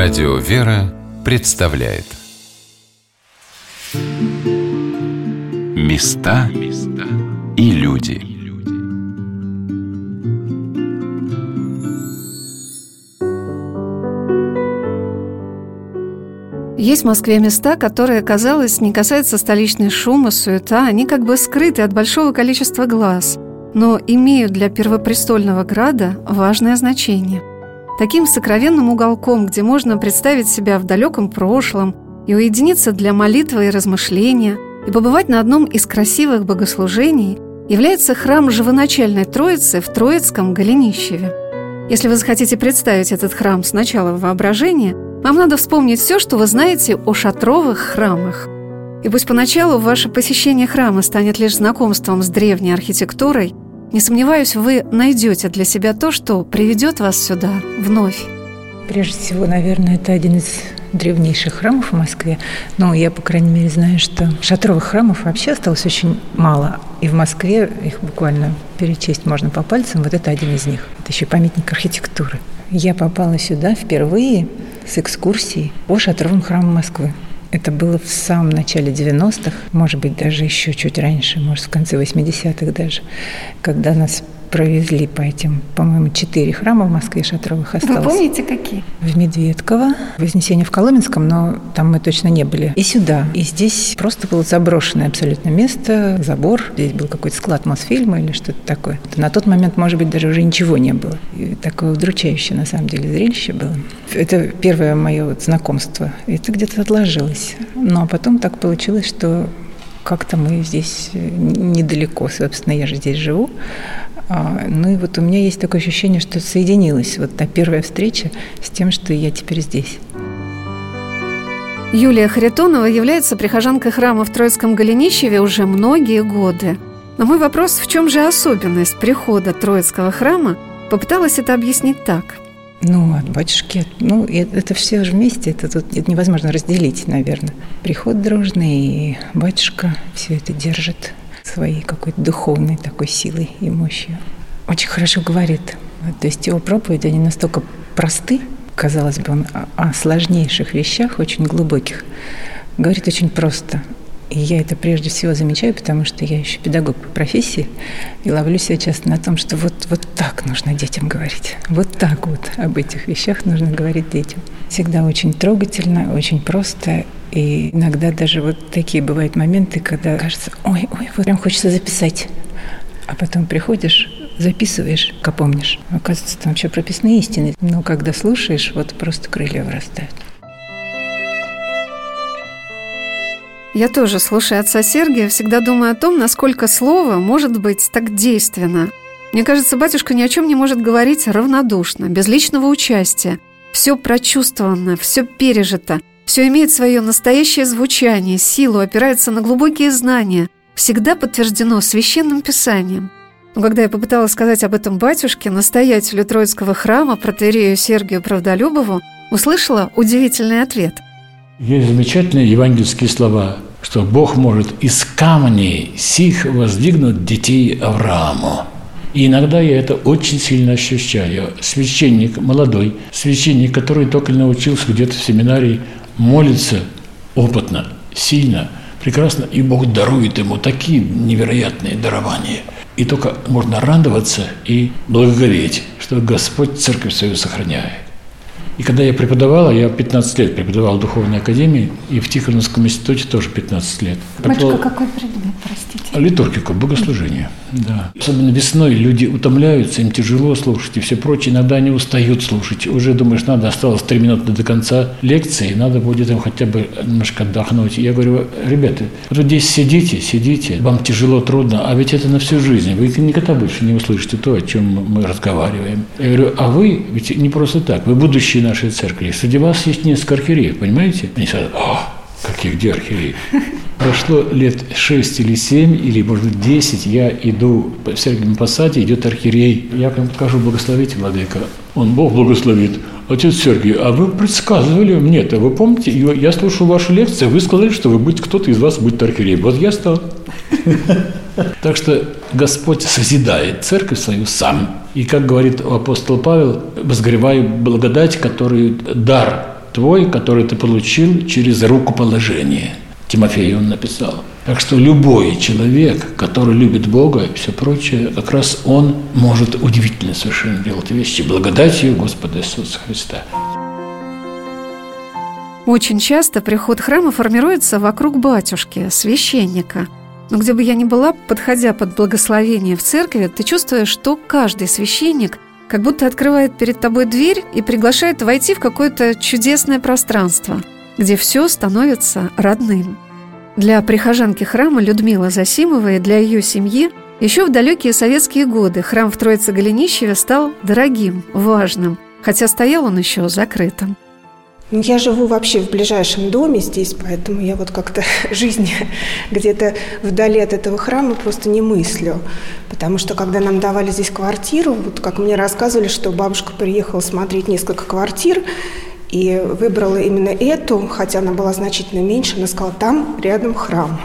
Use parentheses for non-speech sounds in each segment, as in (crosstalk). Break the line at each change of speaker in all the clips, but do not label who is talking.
Радио «Вера» представляет. Места и люди.
Есть в Москве места, которые, казалось, не касаются столичной шума, суета, они как бы скрыты от большого количества глаз, но имеют для первопрестольного града важное значение – таким сокровенным уголком, где можно представить себя в далеком прошлом и уединиться для молитвы и размышления, и побывать на одном из красивых богослужений, является храм Живоначальной Троицы в Троицком Голенищеве. Если вы захотите представить этот храм сначала в воображении, вам надо вспомнить все, что вы знаете о шатровых храмах. И пусть поначалу ваше посещение храма станет лишь знакомством с древней архитектурой – не сомневаюсь, вы найдете для себя то, что приведет вас сюда вновь.
Прежде всего, наверное, это один из древнейших храмов в Москве. Но я, по крайней мере, знаю, что шатровых храмов вообще осталось очень мало. И в Москве их буквально перечесть можно по пальцам. Вот это один из них. Это еще памятник архитектуры. Я попала сюда впервые с экскурсией по шатровым храмам Москвы. Это было в самом начале 90-х, может быть, даже еще чуть раньше, может, в конце 80-х даже, когда нас провезли по этим, по-моему, четыре храма в Москве шатровых осталось.
Вы помните, какие?
В Медведково, Вознесение в Коломенском, но там мы точно не были. И сюда. И здесь просто было заброшенное абсолютно место, забор. Здесь был какой-то склад Мосфильма или что-то такое. На тот момент, может быть, даже уже ничего не было. И такое удручающее, на самом деле, зрелище было. Это первое мое вот знакомство. Это где-то отложилось. Но потом так получилось, что как-то мы здесь э, недалеко, собственно, я же здесь живу. А, ну и вот у меня есть такое ощущение, что соединилась вот та первая встреча с тем, что я теперь здесь.
Юлия Харитонова является прихожанкой храма в Троицком Голенищеве уже многие годы. На мой вопрос, в чем же особенность прихода Троицкого храма, попыталась это объяснить так.
Ну, от батюшки, ну, это все же вместе, это тут это невозможно разделить, наверное. Приход дружный, и батюшка все это держит своей какой-то духовной такой силой и мощью. Очень хорошо говорит. То есть его проповеди, они настолько просты, казалось бы, он о сложнейших вещах, очень глубоких, говорит очень просто. И я это прежде всего замечаю, потому что я еще педагог по профессии и ловлю себя часто на том, что вот, вот так нужно детям говорить. Вот так вот об этих вещах нужно говорить детям. Всегда очень трогательно, очень просто и иногда даже вот такие бывают моменты, когда кажется, ой, ой, вот прям хочется записать. А потом приходишь, записываешь, как помнишь. Оказывается, там вообще прописные истины. Но когда слушаешь, вот просто крылья вырастают.
Я тоже, слушая отца Сергия, всегда думаю о том, насколько слово может быть так действенно. Мне кажется, батюшка ни о чем не может говорить равнодушно, без личного участия. Все прочувствовано, все пережито – все имеет свое настоящее звучание, силу, опирается на глубокие знания, всегда подтверждено священным писанием. Но когда я попыталась сказать об этом батюшке, настоятелю Троицкого храма, протерею Сергию Правдолюбову, услышала удивительный ответ.
Есть замечательные евангельские слова, что Бог может из камней сих воздвигнуть детей Аврааму. И иногда я это очень сильно ощущаю. Священник молодой, священник, который только научился где-то в семинарии молится опытно, сильно, прекрасно, и Бог дарует ему такие невероятные дарования. И только можно радоваться и благоговеть, что Господь церковь свою сохраняет. И когда я преподавал, я 15 лет преподавал в Духовной Академии, и в Тихоновском институте тоже 15 лет.
Батюшка, какой предмет, простите?
Литургику, богослужение, да. Особенно весной люди утомляются, им тяжело слушать и все прочее. Иногда они устают слушать. Уже думаешь, надо, осталось 3 минуты до конца лекции, надо будет им хотя бы немножко отдохнуть. Я говорю, ребята, вот здесь сидите, сидите, вам тяжело, трудно, а ведь это на всю жизнь. Вы никогда больше не услышите то, о чем мы разговариваем. Я говорю, а вы ведь не просто так, вы будущие нашей церкви. Среди вас есть несколько архиереев, понимаете? Они сразу, о, каких где архиереи? Прошло лет шесть или семь, или, может быть, десять, я иду в Сергиевом Посаде, идет архиерей. Я прям покажу, благословите, владыка. Он, Бог благословит. Отец Сергий, а вы предсказывали мне-то, вы помните, я слушал вашу лекцию, вы сказали, что вы будете, кто-то из вас будет архиереем. Вот я стал. Так что Господь созидает церковь свою сам. И как говорит апостол Павел, возгревай благодать, которую дар твой, который ты получил через рукоположение. Тимофею он написал. Так что любой человек, который любит Бога и все прочее, как раз он может удивительно совершенно делать вещи благодатью Господа Иисуса Христа.
Очень часто приход храма формируется вокруг батюшки, священника. Но где бы я ни была, подходя под благословение в церкви, ты чувствуешь, что каждый священник как будто открывает перед тобой дверь и приглашает войти в какое-то чудесное пространство, где все становится родным. Для прихожанки храма Людмилы Засимовой и для ее семьи еще в далекие советские годы храм в Троице-Голенищеве стал дорогим, важным, хотя стоял он еще закрытым.
Ну, я живу вообще в ближайшем доме здесь, поэтому я вот как-то (laughs) жизнь (laughs) где-то вдали от этого храма просто не мыслю. Потому что когда нам давали здесь квартиру, вот как мне рассказывали, что бабушка приехала смотреть несколько квартир, и выбрала именно эту, хотя она была значительно меньше, она сказала, там рядом храм.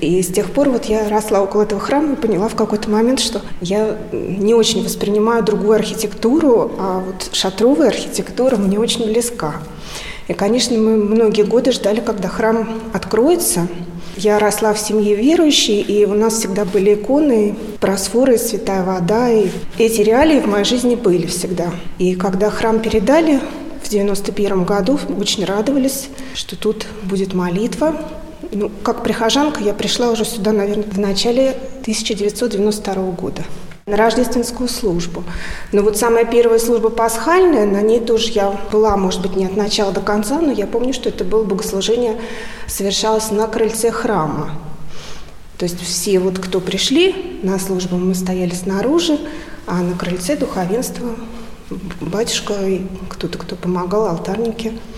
И с тех пор вот я росла около этого храма и поняла в какой-то момент, что я не очень воспринимаю другую архитектуру, а вот шатровая архитектура мне очень близка. И, конечно, мы многие годы ждали, когда храм откроется. Я росла в семье верующей, и у нас всегда были иконы, просфоры, святая вода. И эти реалии в моей жизни были всегда. И когда храм передали в 91 году, очень радовались, что тут будет молитва. Ну, как прихожанка я пришла уже сюда, наверное, в начале 1992 года на рождественскую службу. Но вот самая первая служба пасхальная, на ней тоже я была, может быть, не от начала до конца, но я помню, что это было богослужение, совершалось на крыльце храма. То есть все вот, кто пришли на службу, мы стояли снаружи, а на крыльце духовенство, батюшка и кто-то, кто помогал, алтарники –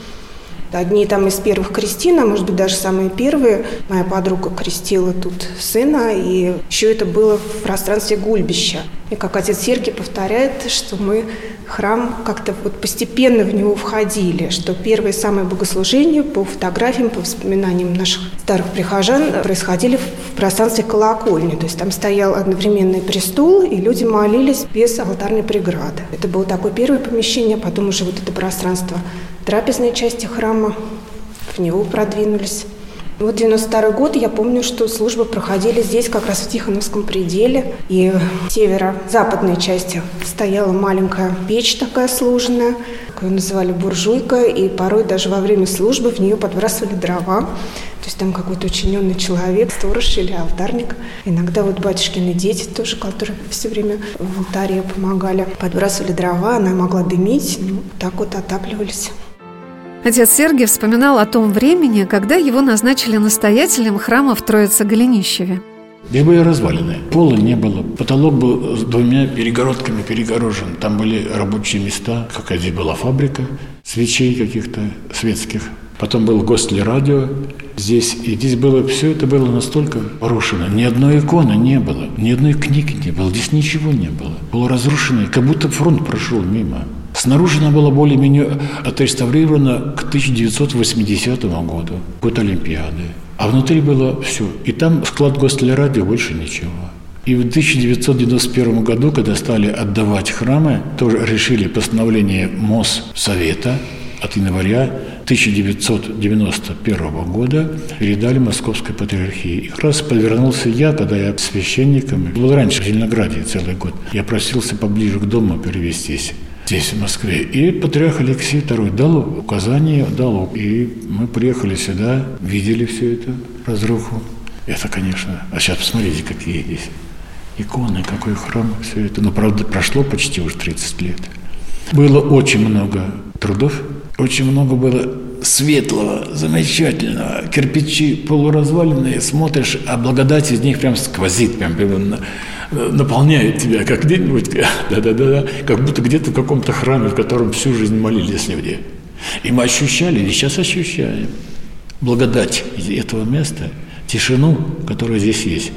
Одни там из первых крестин, а может быть даже самые первые. Моя подруга крестила тут сына, и еще это было в пространстве гульбища. И как отец Сергий повторяет, что мы храм как-то вот постепенно в него входили, что первые самые богослужения по фотографиям, по воспоминаниям наших старых прихожан происходили в пространстве колокольни. То есть там стоял одновременный престол, и люди молились без алтарной преграды. Это было такое первое помещение, а потом уже вот это пространство трапезной части храма, в него продвинулись. Вот 92 год, я помню, что службы проходили здесь, как раз в Тихоновском пределе. И в северо-западной части стояла маленькая печь такая сложенная, ее называли буржуйка, и порой даже во время службы в нее подбрасывали дрова. То есть там какой-то учиненный человек, сторож или алтарник. Иногда вот батюшкины дети тоже, которые все время в алтаре помогали, подбрасывали дрова, она могла дымить, ну, так вот отапливались.
Отец Сергий вспоминал о том времени, когда его назначили настоятелем храма в Троице-Голенищеве.
Здесь были развалины. Пола не было. Потолок был с двумя перегородками перегорожен. Там были рабочие места. Какая здесь была фабрика свечей каких-то светских. Потом был радио здесь. И здесь было, все это было настолько порушено. Ни одной иконы не было. Ни одной книги не было. Здесь ничего не было. Было разрушено, как будто фронт прошел мимо. Снаружи она была более-менее отреставрирована к 1980 году, год Олимпиады. А внутри было все. И там склад гостелерадио больше ничего. И в 1991 году, когда стали отдавать храмы, тоже решили постановление МОЗ Совета от января 1991 года передали Московской патриархии. И как раз подвернулся я, когда я священником, был раньше в Зеленограде целый год, я просился поближе к дому перевестись здесь, в Москве. И патриарх Алексей II дал указание, дал, и мы приехали сюда, видели всю эту разруху. Это, конечно, а сейчас посмотрите, какие здесь иконы, какой храм, все это. Но, правда, прошло почти уже 30 лет. Было очень много трудов, очень много было светлого, замечательного. Кирпичи полуразваленные, смотришь, а благодать из них прям сквозит, прям, прям наполняет тебя, как где-нибудь, (laughs) да-да-да, как будто где-то в каком-то храме, в котором всю жизнь молились люди. И мы ощущали, и сейчас ощущаем благодать этого места, тишину, которая здесь есть.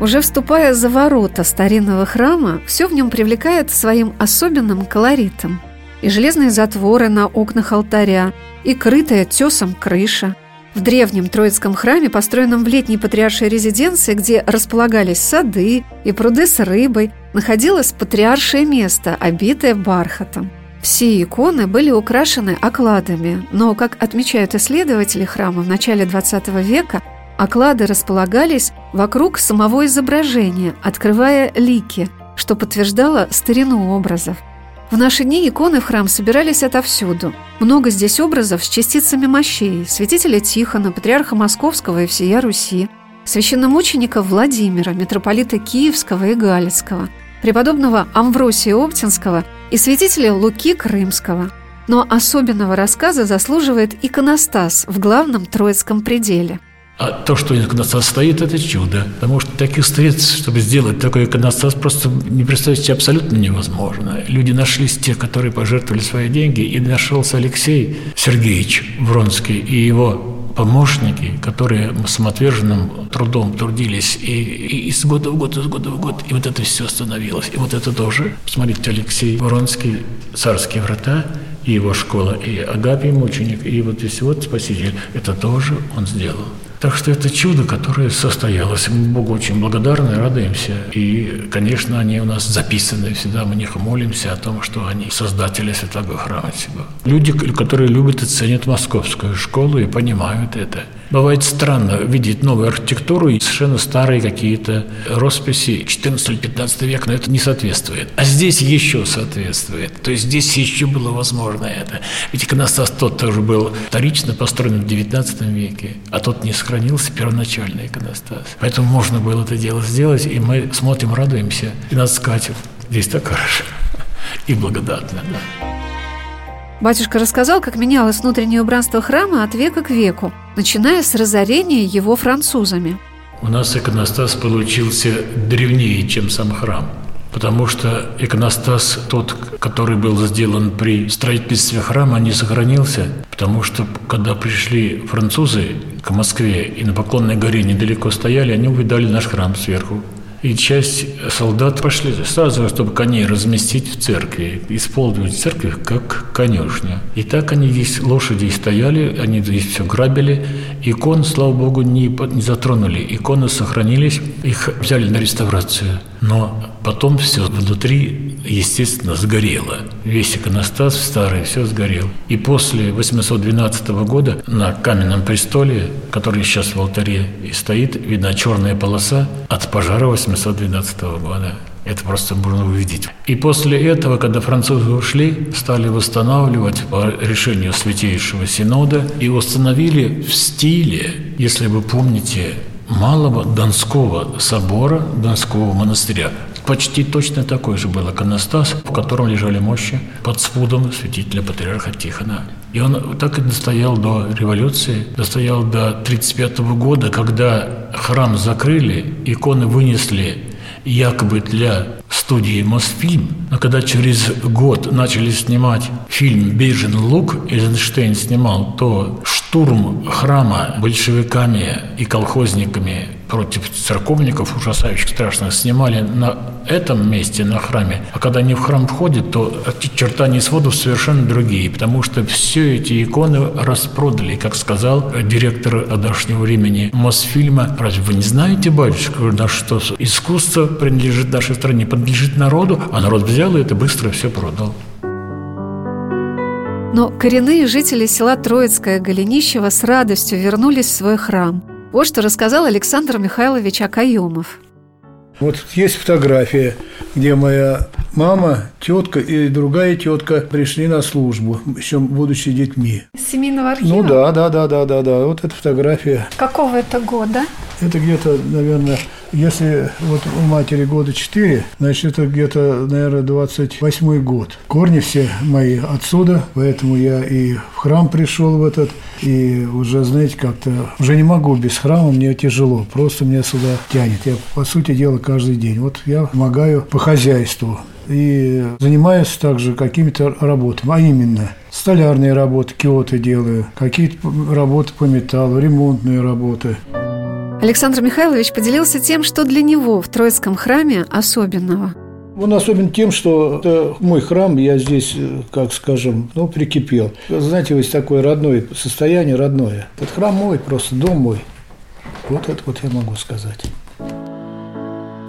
Уже вступая за ворота старинного храма, все в нем привлекает своим особенным колоритом. И железные затворы на окнах алтаря, и крытая тесом крыша – в древнем Троицком храме, построенном в летней патриаршей резиденции, где располагались сады и пруды с рыбой, находилось патриаршее место, обитое бархатом. Все иконы были украшены окладами, но, как отмечают исследователи храма в начале XX века, оклады располагались вокруг самого изображения, открывая лики, что подтверждало старину образов. В наши дни иконы в храм собирались отовсюду. Много здесь образов с частицами мощей, святителя Тихона, патриарха Московского и всея Руси, священномученика Владимира, митрополита Киевского и Галицкого, преподобного Амвросия Оптинского и святителя Луки Крымского. Но особенного рассказа заслуживает иконостас в главном Троицком пределе –
а то, что иконостас стоит, это чудо. Потому что таких средств, чтобы сделать такой иконостас, просто не представить себе абсолютно невозможно. Люди нашлись те, которые пожертвовали свои деньги, и нашелся Алексей Сергеевич Вронский и его помощники, которые самоотверженным трудом трудились и, и из года в год, из года в год, и вот это все остановилось. И вот это тоже, посмотрите, Алексей Воронский, «Царские врата», и его школа, и Агапий мученик, и вот здесь вот Спаситель, это тоже он сделал. Так что это чудо, которое состоялось. Мы Богу очень благодарны, радуемся. И, конечно, они у нас записаны всегда. Мы них молимся о том, что они создатели Святого Храма. Люди, которые любят и ценят московскую школу и понимают это – Бывает странно видеть новую архитектуру и совершенно старые какие-то росписи 14 или 15 века, но это не соответствует. А здесь еще соответствует. То есть здесь еще было возможно это. Ведь иконостас тот тоже был вторично построен в 19 веке, а тот не сохранился первоначальный иконостас. Поэтому можно было это дело сделать, и мы смотрим, радуемся, и нас скатит. Здесь так хорошо и благодатно. Да.
Батюшка рассказал, как менялось внутреннее убранство храма от века к веку, начиная с разорения его французами.
У нас иконостас получился древнее, чем сам храм. Потому что иконостас, тот, который был сделан при строительстве храма, не сохранился. Потому что, когда пришли французы к Москве и на Поклонной горе недалеко стояли, они увидали наш храм сверху. И часть солдат пошли сразу, чтобы коней разместить в церкви, использовать церковь как конюшню. И так они здесь, лошади стояли, они здесь все грабили. Икон, слава богу, не, не затронули. Иконы сохранились, их взяли на реставрацию. Но потом все внутри, естественно, сгорело. Весь иконостас старый, все сгорел. И после 812 года на каменном престоле, который сейчас в алтаре и стоит, видна черная полоса от пожара 812 года. Это просто можно увидеть. И после этого, когда французы ушли, стали восстанавливать по решению Святейшего Синода и установили в стиле, если вы помните, Малого Донского собора, Донского монастыря. Почти точно такой же был иконостас, в котором лежали мощи под спудом святителя патриарха Тихона. И он так и достоял до революции, достоял до 1935 года, когда храм закрыли, иконы вынесли якобы для студии «Мосфильм», но когда через год начали снимать фильм «Бежен лук», Эйзенштейн снимал, то штурм храма большевиками и колхозниками против церковников ужасающих страшных снимали на этом месте, на храме. А когда они в храм входят, то чертания сводов совершенно другие, потому что все эти иконы распродали, как сказал директор одошнего времени Мосфильма. Разве вы не знаете, батюшка, на что искусство принадлежит нашей стране, принадлежит народу, а народ взял и это быстро все продал.
Но коренные жители села Троицкое Голенищево с радостью вернулись в свой храм – вот что рассказал Александр Михайлович Акаемов.
Вот есть фотография, где моя мама, тетка и другая тетка пришли на службу, еще будучи детьми.
Семейного архива?
Ну да, да, да, да, да, да. Вот эта фотография.
Какого это года?
Это где-то, наверное, если вот у матери года 4, значит, это где-то, наверное, 28 год. Корни все мои отсюда, поэтому я и в храм пришел в этот, и уже, знаете, как-то уже не могу без храма, мне тяжело, просто меня сюда тянет. Я, по сути дела, каждый день. Вот я помогаю по хозяйству и занимаюсь также какими-то работами, а именно столярные работы, киоты делаю, какие-то работы по металлу, ремонтные работы.
Александр Михайлович поделился тем, что для него в Троицком храме особенного.
Он особен тем, что это мой храм, я здесь, как скажем, ну, прикипел. Знаете, есть такое родное состояние, родное. Этот храм мой, просто дом мой. Вот это вот я могу сказать.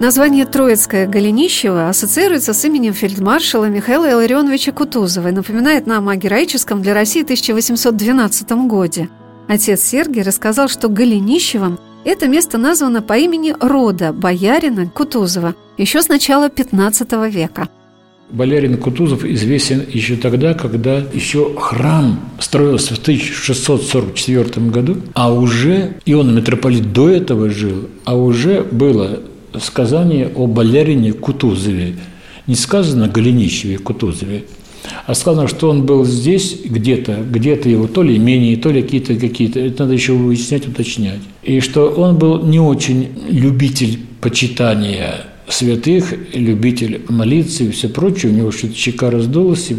Название Троицкое Голенищево ассоциируется с именем фельдмаршала Михаила Илларионовича Кутузова и напоминает нам о героическом для России 1812 годе. Отец Сергий рассказал, что Голенищевым это место названо по имени рода боярина Кутузова еще с начала 15 века.
Боярин Кутузов известен еще тогда, когда еще храм строился в 1644 году, а уже, и он митрополит до этого жил, а уже было сказание о болярине Кутузове. Не сказано Голенищеве Кутузове, а сказано, что он был здесь где-то, где-то его то ли имение, то ли какие-то какие-то, это надо еще выяснять, уточнять. И что он был не очень любитель почитания святых, любитель молиться и все прочее. У него что-то щека раздулась, и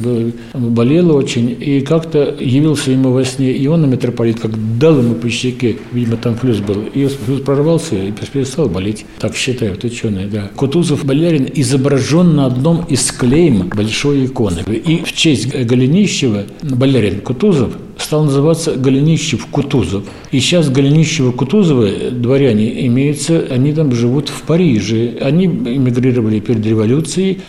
болела очень. И как-то явился ему во сне Иоанна митрополит, как дал ему по щеке, видимо, там флюс был. И флюс прорвался и перестал болеть. Так считают ученые, да. Кутузов Болярин изображен на одном из клейм большой иконы. И в честь Голенищева Болярин Кутузов стал называться Голенищев-Кутузов. И сейчас Голенищево-Кутузовы, дворяне, имеются, они там живут в Париже. Они эмигрировали перед революцией.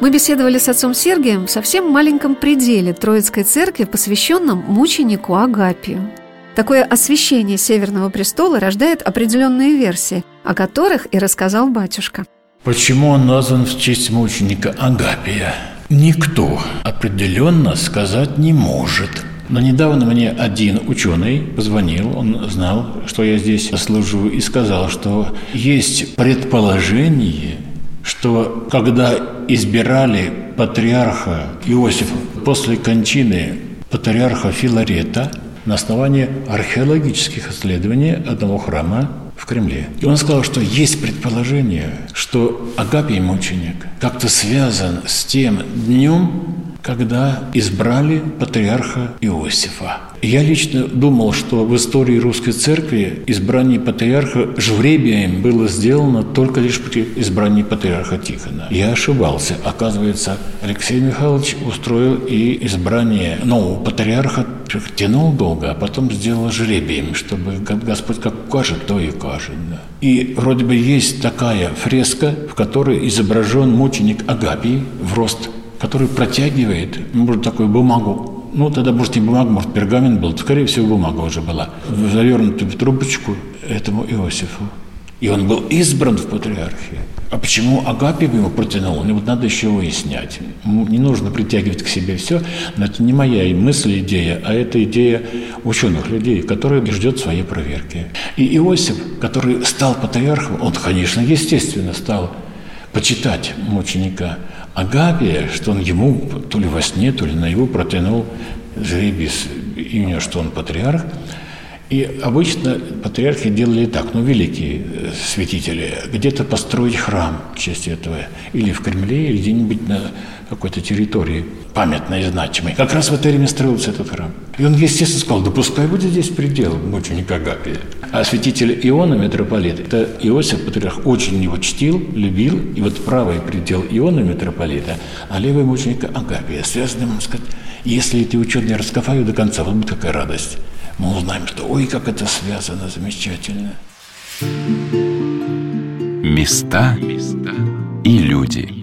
Мы беседовали с отцом Сергием в совсем маленьком пределе Троицкой церкви, посвященном мученику Агапию. Такое освящение Северного престола рождает определенные версии, о которых и рассказал батюшка.
Почему он назван в честь мученика Агапия? Никто определенно сказать не может. Но недавно мне один ученый позвонил, он знал, что я здесь служу, и сказал, что есть предположение, что когда избирали патриарха Иосифа после кончины патриарха Филарета на основании археологических исследований одного храма в Кремле. И он сказал, что есть предположение, что Агапий мученик как-то связан с тем днем, когда избрали патриарха Иосифа. Я лично думал, что в истории русской церкви избрание патриарха жребием было сделано только лишь при избрании патриарха Тихона. Я ошибался. Оказывается, Алексей Михайлович устроил и избрание нового патриарха, тянул долго, а потом сделал жребием, чтобы Господь как укажет, то и укажет. Да. И вроде бы есть такая фреска, в которой изображен мученик Агапий в рост который протягивает, может, такую бумагу, ну, тогда, может, не бумага, может, пергамент был, скорее всего, бумага уже была, завернутую трубочку этому Иосифу. И он был избран в патриархии. А почему Агапий его протянул? Ну, вот надо еще выяснять. Не нужно притягивать к себе все, но это не моя мысль, идея, а это идея ученых людей, которые ждет своей проверки. И Иосиф, который стал патриархом, он, конечно, естественно, стал почитать мученика Агапия, что он ему то ли во сне, то ли на его протянул жребий имени, что он патриарх. И обычно патриархи делали так, ну, великие э, святители, где-то построить храм в честь этого, или в Кремле, или где-нибудь на какой-то территории памятной и значимой. Как раз в это время строился этот храм. И он, естественно, сказал, да пускай будет здесь предел мученика Агапия. А святитель Иона, митрополит, это Иосиф, патриарх, очень его чтил, любил, и вот правый предел Иона, митрополита, а левый мученика Агапия, связаны, можно сказать, если эти ученые раскопают до конца, вот будет какая радость мы узнаем, что ой, как это связано замечательно.
Места и люди.